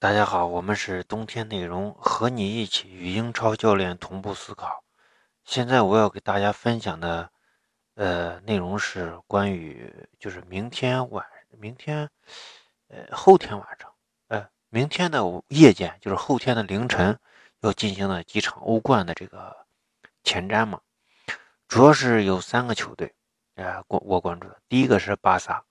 大家好，我们是冬天内容，和你一起与英超教练同步思考。现在我要给大家分享的，呃，内容是关于就是明天晚，明天，呃，后天晚上，呃，明天的夜间，就是后天的凌晨要进行的几场欧冠的这个前瞻嘛。主要是有三个球队，呃，我我关注的，第一个是巴萨，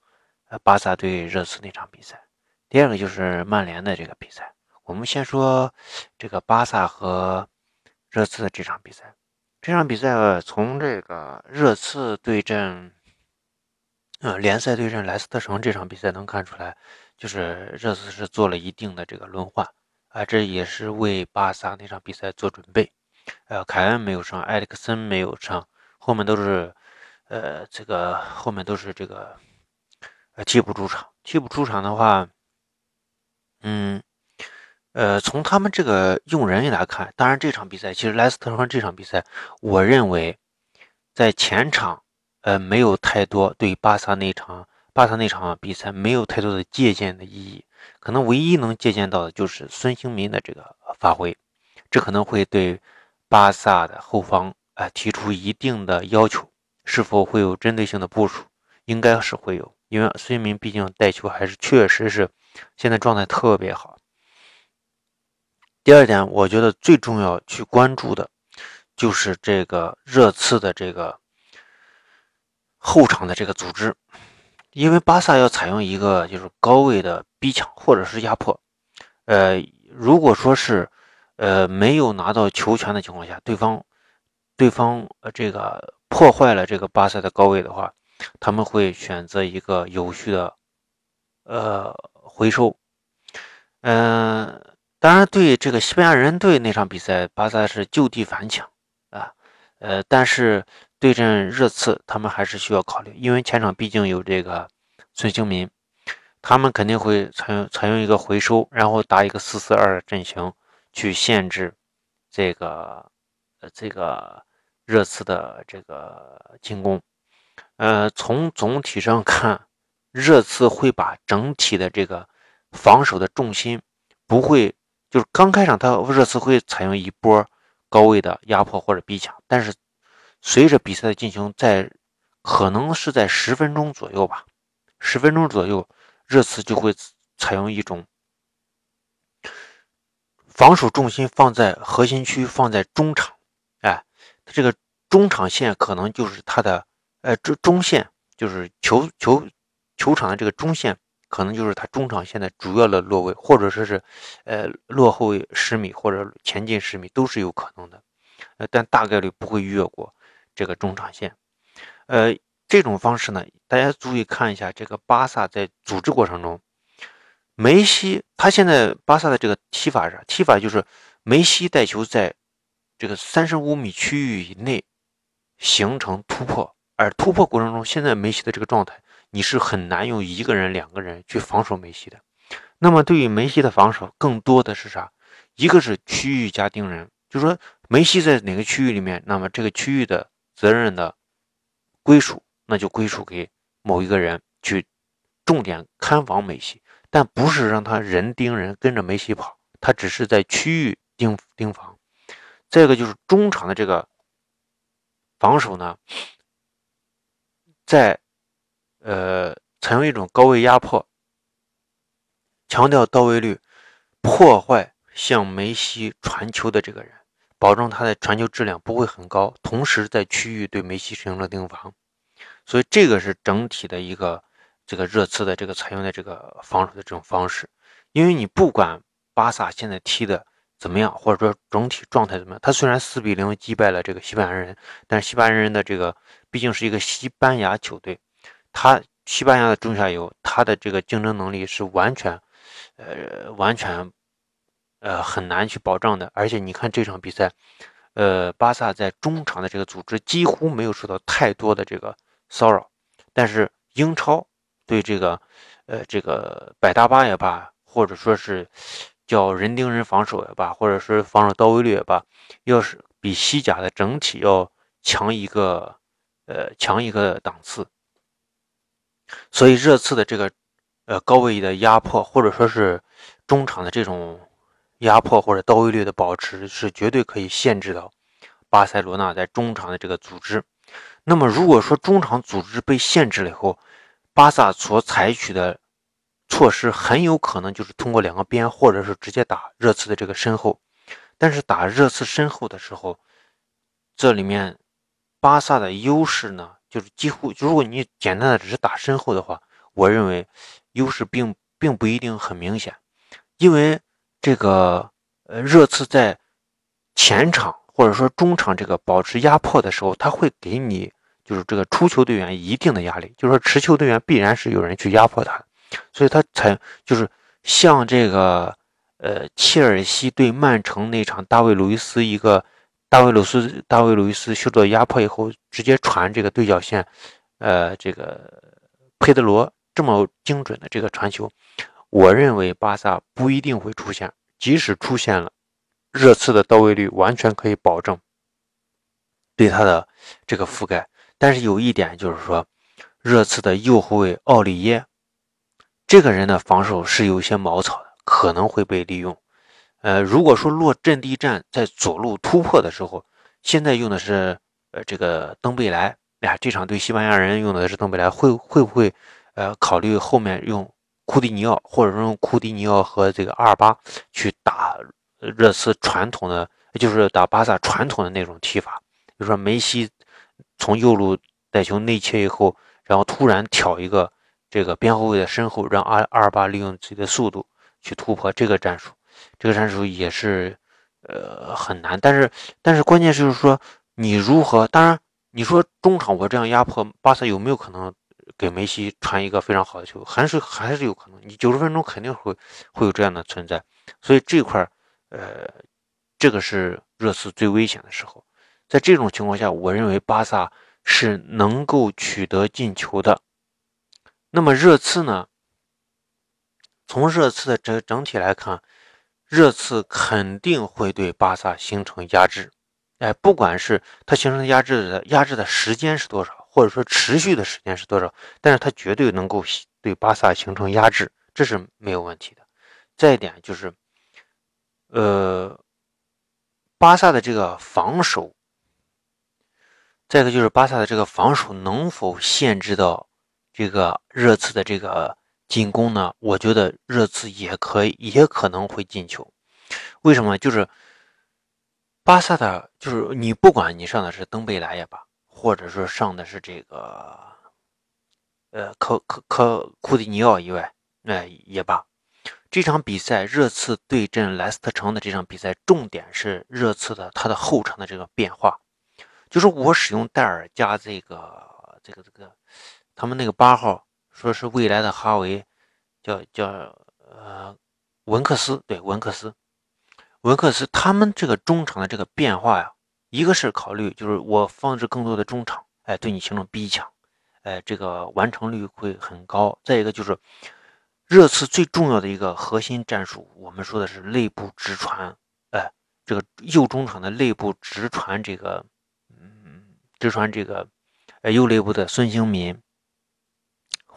呃，巴萨对热刺那场比赛。第二个就是曼联的这个比赛，我们先说这个巴萨和热刺的这场比赛。这场比赛从这个热刺对阵，呃，联赛对阵莱斯特城这场比赛能看出来，就是热刺是做了一定的这个轮换啊，这也是为巴萨那场比赛做准备。呃，凯恩没有上，埃里克森没有上，后面都是，呃，这个后面都是这个，呃，替补出场。替补出场的话。嗯，呃，从他们这个用人来看，当然这场比赛其实莱斯特城这场比赛，我认为在前场，呃，没有太多对巴萨那场巴萨那场比赛没有太多的借鉴的意义，可能唯一能借鉴到的就是孙兴民的这个发挥，这可能会对巴萨的后方啊提出一定的要求，是否会有针对性的部署？应该是会有，因为孙兴民毕竟带球还是确实是。现在状态特别好。第二点，我觉得最重要去关注的，就是这个热刺的这个后场的这个组织，因为巴萨要采用一个就是高位的逼抢或者是压迫。呃，如果说是呃没有拿到球权的情况下，对方对方呃这个破坏了这个巴萨的高位的话，他们会选择一个有序的呃。回收，嗯，当然，对这个西班牙人队那场比赛，巴萨是就地反抢啊，呃，但是对阵热刺，他们还是需要考虑，因为前场毕竟有这个孙兴民，他们肯定会采用采用一个回收，然后打一个四四二阵型去限制这个呃这个热刺的这个进攻，呃，从总体上看。热刺会把整体的这个防守的重心不会，就是刚开场他热刺会采用一波高位的压迫或者逼抢，但是随着比赛的进行，在可能是在十分钟左右吧，十分钟左右，热刺就会采用一种防守重心放在核心区，放在中场，哎，这个中场线可能就是他的，呃，中中线就是球球。球场的这个中线可能就是他中场线的主要的落位，或者说是，呃，落后十米或者前进十米都是有可能的，呃，但大概率不会越过这个中场线。呃，这种方式呢，大家注意看一下这个巴萨在组织过程中，梅西他现在巴萨的这个踢法是踢法就是梅西带球在这个三十五米区域以内形成突破，而突破过程中，现在梅西的这个状态。你是很难用一个人、两个人去防守梅西的。那么，对于梅西的防守，更多的是啥？一个是区域加盯人，就是说梅西在哪个区域里面，那么这个区域的责任的归属，那就归属给某一个人去重点看防梅西，但不是让他人盯人跟着梅西跑，他只是在区域盯盯防。再一个就是中场的这个防守呢，在。呃，采用一种高位压迫，强调到位率，破坏向梅西传球的这个人，保证他的传球质量不会很高，同时在区域对梅西实行了盯防，所以这个是整体的一个这个热刺的这个采用的这个防守的这种方式。因为你不管巴萨现在踢的怎么样，或者说整体状态怎么样，他虽然四比零击败了这个西班牙人，但是西班牙人的这个毕竟是一个西班牙球队。他西班牙的中下游，他的这个竞争能力是完全，呃，完全，呃，很难去保障的。而且你看这场比赛，呃，巴萨在中场的这个组织几乎没有受到太多的这个骚扰，但是英超对这个，呃，这个百大巴也罢，或者说是叫人盯人防守也罢，或者是防守到位率也罢，要是比西甲的整体要强一个，呃，强一个档次。所以热刺的这个，呃高位的压迫，或者说是中场的这种压迫或者到位率的保持，是绝对可以限制到巴塞罗那在中场的这个组织。那么如果说中场组织被限制了以后，巴萨所采取的措施很有可能就是通过两个边，或者是直接打热刺的这个身后。但是打热刺身后的时候，这里面巴萨的优势呢，就是几乎，如果你简单的只是打身后的话，我认为优势并并不一定很明显，因为这个呃热刺在前场或者说中场这个保持压迫的时候，他会给你就是这个出球队员一定的压力，就是说持球队员必然是有人去压迫他，所以他才就是像这个。呃，切尔西对曼城那场，大卫·路易斯一个大卫·鲁斯，大卫·路易斯受到压迫以后，直接传这个对角线，呃，这个佩德罗这么精准的这个传球，我认为巴萨不一定会出现，即使出现了，热刺的到位率完全可以保证对他的这个覆盖。但是有一点就是说，热刺的右后卫奥里耶这个人的防守是有一些茅草的。可能会被利用，呃，如果说落阵地战在左路突破的时候，现在用的是呃这个登贝莱，哎呀，这场对西班牙人用的是登贝莱，会会不会呃考虑后面用库蒂尼奥，或者说用库蒂尼奥和这个阿尔巴去打热刺传统的，就是打巴萨传统的那种踢法，比如说梅西从右路带球内切以后，然后突然挑一个这个边后卫的身后，让阿阿尔巴利用自己的速度。去突破这个战术，这个战术也是，呃，很难。但是，但是关键是就是说，你如何？当然，你说中场我这样压迫巴萨，有没有可能给梅西传一个非常好的球？还是还是有可能。你九十分钟肯定会会有这样的存在。所以这块呃，这个是热刺最危险的时候。在这种情况下，我认为巴萨是能够取得进球的。那么热刺呢？从热刺的整整体来看，热刺肯定会对巴萨形成压制，哎，不管是它形成压制的压制的时间是多少，或者说持续的时间是多少，但是它绝对能够对巴萨形成压制，这是没有问题的。再一点就是，呃，巴萨的这个防守，再一个就是巴萨的这个防守能否限制到这个热刺的这个。进攻呢？我觉得热刺也可以，也可能会进球。为什么？就是巴萨的，就是你不管你上的是登贝莱也罢，或者说上的是这个，呃，科科科库蒂尼奥以外，那也罢。这场比赛热刺对阵莱斯特城的这场比赛，重点是热刺的他的后场的这个变化，就是我使用戴尔加这个这个这个他们那个八号。说是未来的哈维，叫叫呃文克斯，对文克斯，文克斯他们这个中场的这个变化呀，一个是考虑就是我放置更多的中场，哎，对你形成逼抢，哎，这个完成率会很高。再一个就是热刺最重要的一个核心战术，我们说的是内部直传，哎，这个右中场的内部直传，这个嗯，直传这个呃右内部的孙兴民。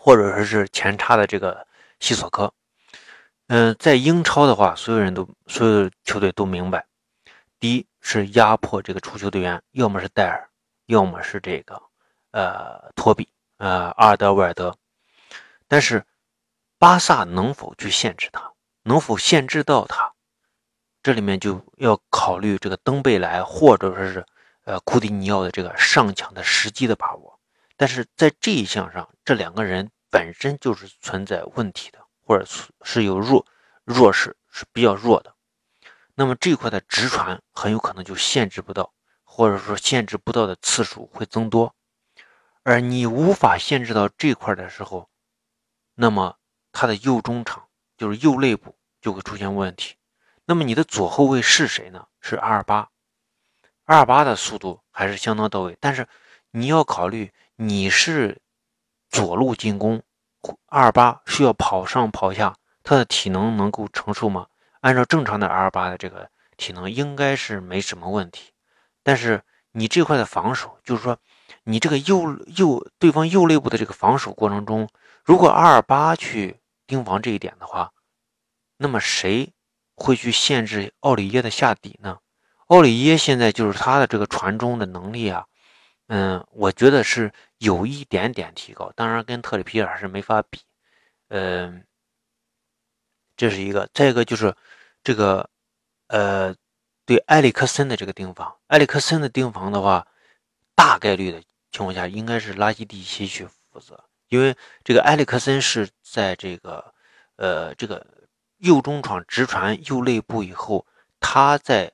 或者说是前插的这个西索科，嗯，在英超的话，所有人都所有球队都明白，第一是压迫这个出球队员，要么是戴尔，要么是这个呃托比，呃阿尔德韦尔德。但是巴萨能否去限制他，能否限制到他，这里面就要考虑这个登贝莱或者说是呃库蒂尼奥的这个上抢的时机的把握。但是在这一项上，这两个人本身就是存在问题的，或者是有弱弱势是比较弱的。那么这块的直传很有可能就限制不到，或者说限制不到的次数会增多。而你无法限制到这块的时候，那么他的右中场就是右肋部就会出现问题。那么你的左后卫是谁呢？是阿尔巴。阿尔巴的速度还是相当到位，但是你要考虑。你是左路进攻，阿尔巴需要跑上跑下，他的体能能够承受吗？按照正常的阿尔巴的这个体能，应该是没什么问题。但是你这块的防守，就是说你这个右右对方右肋部的这个防守过程中，如果阿尔巴去盯防这一点的话，那么谁会去限制奥里耶的下底呢？奥里耶现在就是他的这个传中的能力啊，嗯，我觉得是有一点点提高，当然跟特里皮尔是没法比，嗯，这是一个。再一个就是这个，呃，对埃里克森的这个盯防，埃里克森的盯防的话，大概率的情况下应该是拉基蒂奇去负责，因为这个埃里克森是在这个，呃，这个右中场直传右肋部以后，他在。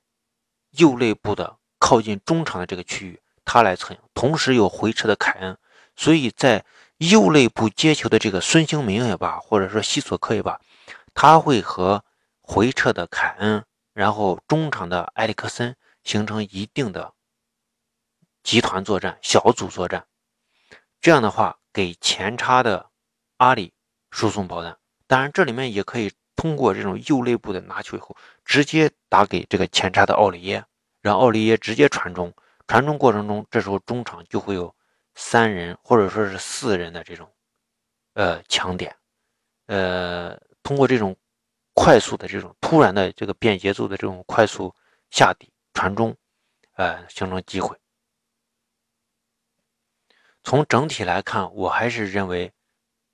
右肋部的靠近中场的这个区域，他来策应，同时有回撤的凯恩，所以在右肋部接球的这个孙兴民也罢，或者说西索科也罢，他会和回撤的凯恩，然后中场的埃里克森形成一定的集团作战、小组作战，这样的话给前插的阿里输送炮弹。当然，这里面也可以。通过这种右肋部的拿球以后，直接打给这个前插的奥利耶，让奥利耶直接传中。传中过程中，这时候中场就会有三人或者说是四人的这种呃强点，呃，通过这种快速的这种突然的这个变节奏的这种快速下底传中，呃，形成机会。从整体来看，我还是认为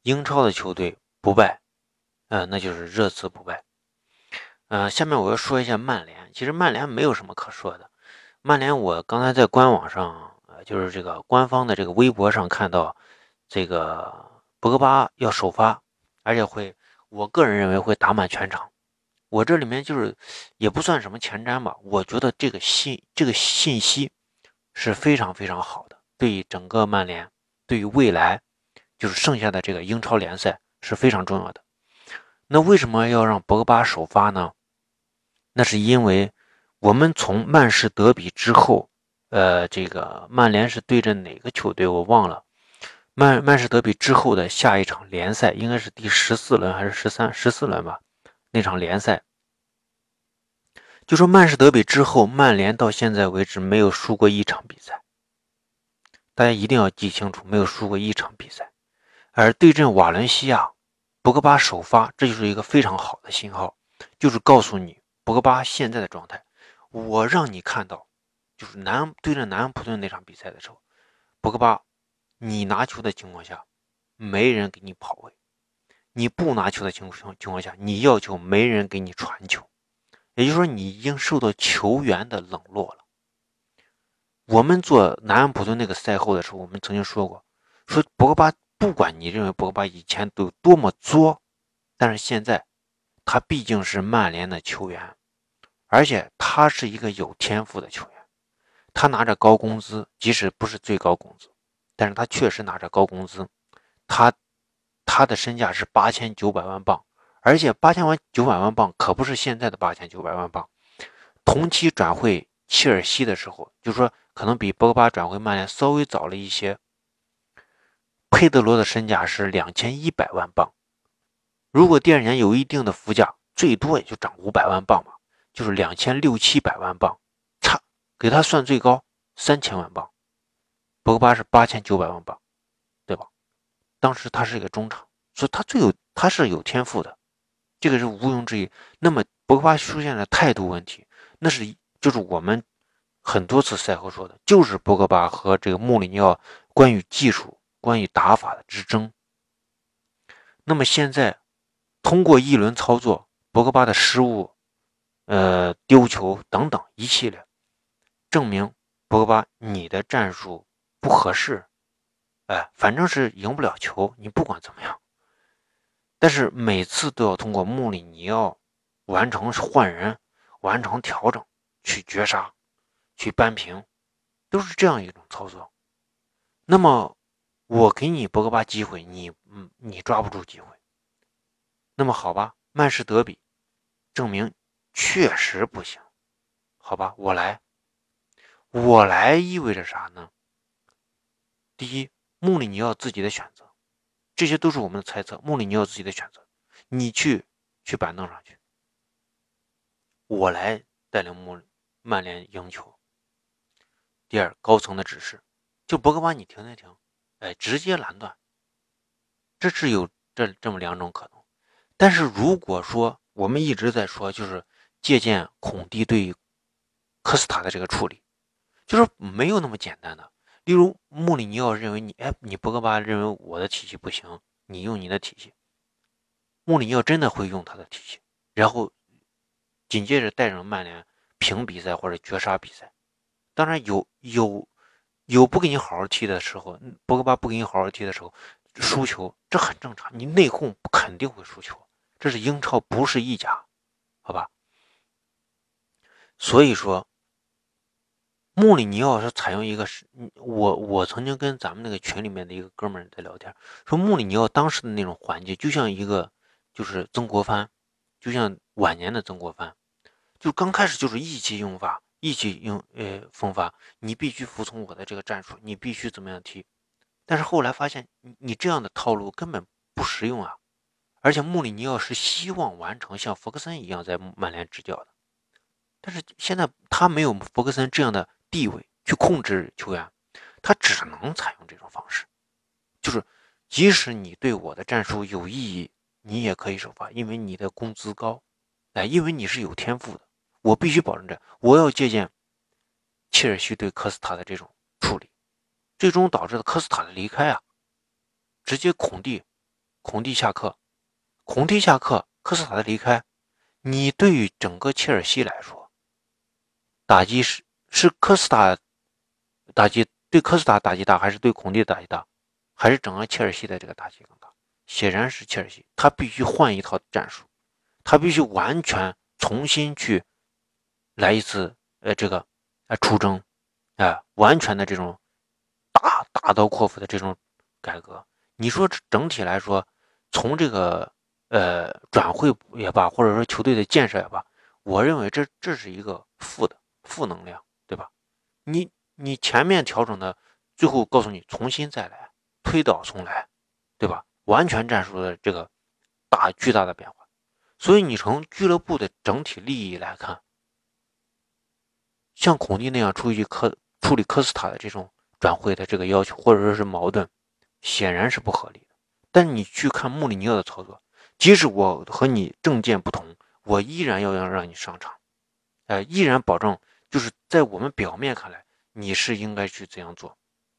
英超的球队不败。呃，那就是热刺不败。呃，下面我要说一下曼联。其实曼联没有什么可说的。曼联，我刚才在官网上，呃，就是这个官方的这个微博上看到，这个博格巴要首发，而且会，我个人认为会打满全场。我这里面就是也不算什么前瞻吧，我觉得这个信这个信息是非常非常好的，对于整个曼联，对于未来，就是剩下的这个英超联赛是非常重要的。那为什么要让博格巴首发呢？那是因为我们从曼市德比之后，呃，这个曼联是对阵哪个球队我忘了。曼曼市德比之后的下一场联赛应该是第十四轮还是十三十四轮吧？那场联赛，就说曼市德比之后，曼联到现在为止没有输过一场比赛。大家一定要记清楚，没有输过一场比赛。而对阵瓦伦西亚。博格巴首发，这就是一个非常好的信号，就是告诉你博格巴现在的状态。我让你看到，就是南对着南安普顿那场比赛的时候，博格巴，你拿球的情况下，没人给你跑位；你不拿球的情况情况下，你要求没人给你传球。也就是说，你已经受到球员的冷落了。我们做南安普顿那个赛后的时候，我们曾经说过，说博格巴。不管你认为博格巴以前都多么作，但是现在他毕竟是曼联的球员，而且他是一个有天赋的球员。他拿着高工资，即使不是最高工资，但是他确实拿着高工资。他他的身价是八千九百万镑，而且八千万九百万镑可不是现在的八千九百万镑。同期转会切尔西的时候，就说可能比博格巴转会曼联稍微早了一些。佩德罗的身价是两千一百万镑，如果第二年有一定的福价，最多也就涨五百万镑嘛，就是两千六七百万镑，差给他算最高三千万镑。博格巴是八千九百万镑，对吧？当时他是一个中场，所以他最有他是有天赋的，这个是毋庸置疑。那么博格巴出现了态度问题，那是就是我们很多次赛后说的，就是博格巴和这个穆里尼奥关于技术。关于打法的之争，那么现在通过一轮操作，博格巴的失误、呃丢球等等一系列，证明博格巴你的战术不合适，哎，反正是赢不了球，你不管怎么样，但是每次都要通过穆里尼奥完成换人、完成调整去绝杀、去扳平，都是这样一种操作，那么。我给你博格巴机会，你嗯，你抓不住机会。那么好吧，曼市德比证明确实不行。好吧，我来，我来意味着啥呢？第一，穆里尼奥自己的选择，这些都是我们的猜测。穆里尼奥自己的选择，你去去板凳上去，我来带领穆曼联赢球。第二，高层的指示，就博格巴，你停停停。哎，直接拦断，这是有这这么两种可能。但是如果说我们一直在说，就是借鉴孔蒂对科斯塔的这个处理，就是没有那么简单的。例如穆里尼奥认为你，哎，你博格巴认为我的体系不行，你用你的体系。穆里尼奥真的会用他的体系，然后紧接着带着曼联平比赛或者绝杀比赛。当然有有有不给你好好踢的时候，博格巴不给你好好踢的时候，输球这很正常。你内讧肯定会输球，这是英超，不是意甲，好吧？所以说。穆里尼奥是采用一个是，我我曾经跟咱们那个群里面的一个哥们在聊天，说穆里尼奥当时的那种环境就像一个就是曾国藩，就像晚年的曾国藩，就刚开始就是意气用法，意气用呃风发，你必须服从我的这个战术，你必须怎么样踢，但是后来发现你你这样的套路根本不实用啊，而且穆里尼奥是希望完成像弗格森一样在曼联执教的，但是现在他没有弗格森这样的。地位去控制球员，他只能采用这种方式，就是即使你对我的战术有异议，你也可以首发，因为你的工资高，哎，因为你是有天赋的，我必须保证这，我要借鉴切尔西对科斯塔的这种处理，最终导致了科斯塔的离开啊，直接孔蒂，孔蒂下课，孔蒂下课，科斯塔的离开，你对于整个切尔西来说，打击是。是科斯塔打击对科斯塔打击大，还是对孔蒂打击大，还是整个切尔西的这个打击更大？显然是切尔西，他必须换一套战术，他必须完全重新去来一次，呃，这个呃出征，哎，完全的这种大大刀阔斧的这种改革。你说整体来说，从这个呃转会也罢，或者说球队的建设也罢，我认为这这是一个负的负能量。对吧？你你前面调整的，最后告诉你重新再来，推倒重来，对吧？完全战术的这个大巨大的变化，所以你从俱乐部的整体利益来看，像孔蒂那样处理科处理科斯塔的这种转会的这个要求，或者说是矛盾，显然是不合理的。但你去看穆里尼奥的操作，即使我和你政见不同，我依然要要让你上场，哎，依然保证。就是在我们表面看来，你是应该去这样做，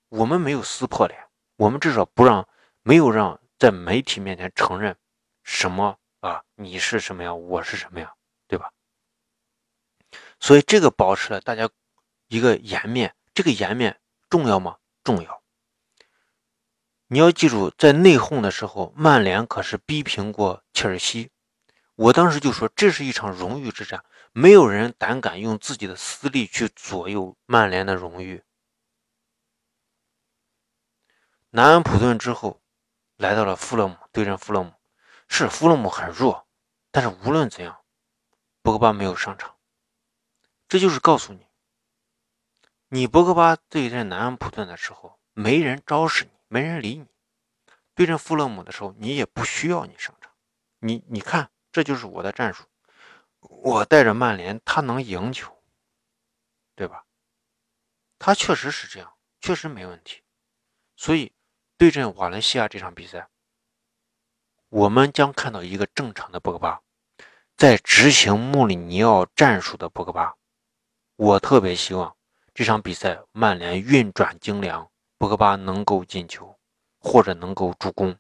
我们没有撕破脸，我们至少不让，没有让在媒体面前承认什么啊，你是什么样，我是什么样，对吧？所以这个保持了大家一个颜面，这个颜面重要吗？重要。你要记住，在内讧的时候，曼联可是逼平过切尔西。我当时就说，这是一场荣誉之战，没有人胆敢用自己的私利去左右曼联的荣誉。南安普顿之后，来到了富勒姆对阵富勒姆，是富勒姆很弱，但是无论怎样，博格巴没有上场，这就是告诉你，你博格巴对阵南安普顿的时候，没人招视你，没人理你；对阵富勒姆的时候，你也不需要你上场，你你看。这就是我的战术，我带着曼联，他能赢球，对吧？他确实是这样，确实没问题。所以对阵瓦伦西亚这场比赛，我们将看到一个正常的博格巴，在执行穆里尼奥战术的博格巴。我特别希望这场比赛曼联运转精良，博格巴能够进球或者能够助攻，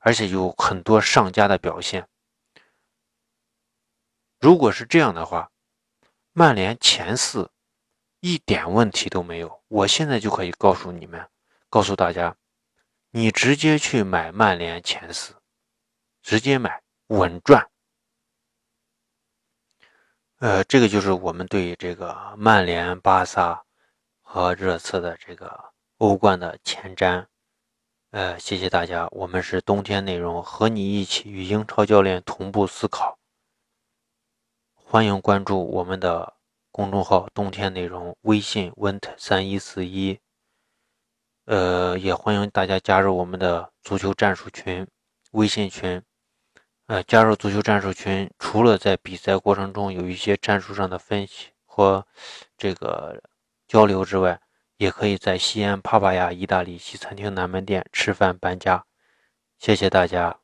而且有很多上佳的表现。如果是这样的话，曼联前四一点问题都没有。我现在就可以告诉你们，告诉大家，你直接去买曼联前四，直接买稳赚。呃，这个就是我们对这个曼联、巴萨和热刺的这个欧冠的前瞻。呃，谢谢大家，我们是冬天内容，和你一起与英超教练同步思考。欢迎关注我们的公众号“冬天内容”，微信 “went 三一四一”。呃，也欢迎大家加入我们的足球战术群微信群。呃，加入足球战术群，除了在比赛过程中有一些战术上的分析和这个交流之外，也可以在西安帕帕亚意大利西餐厅南门店吃饭搬家。谢谢大家。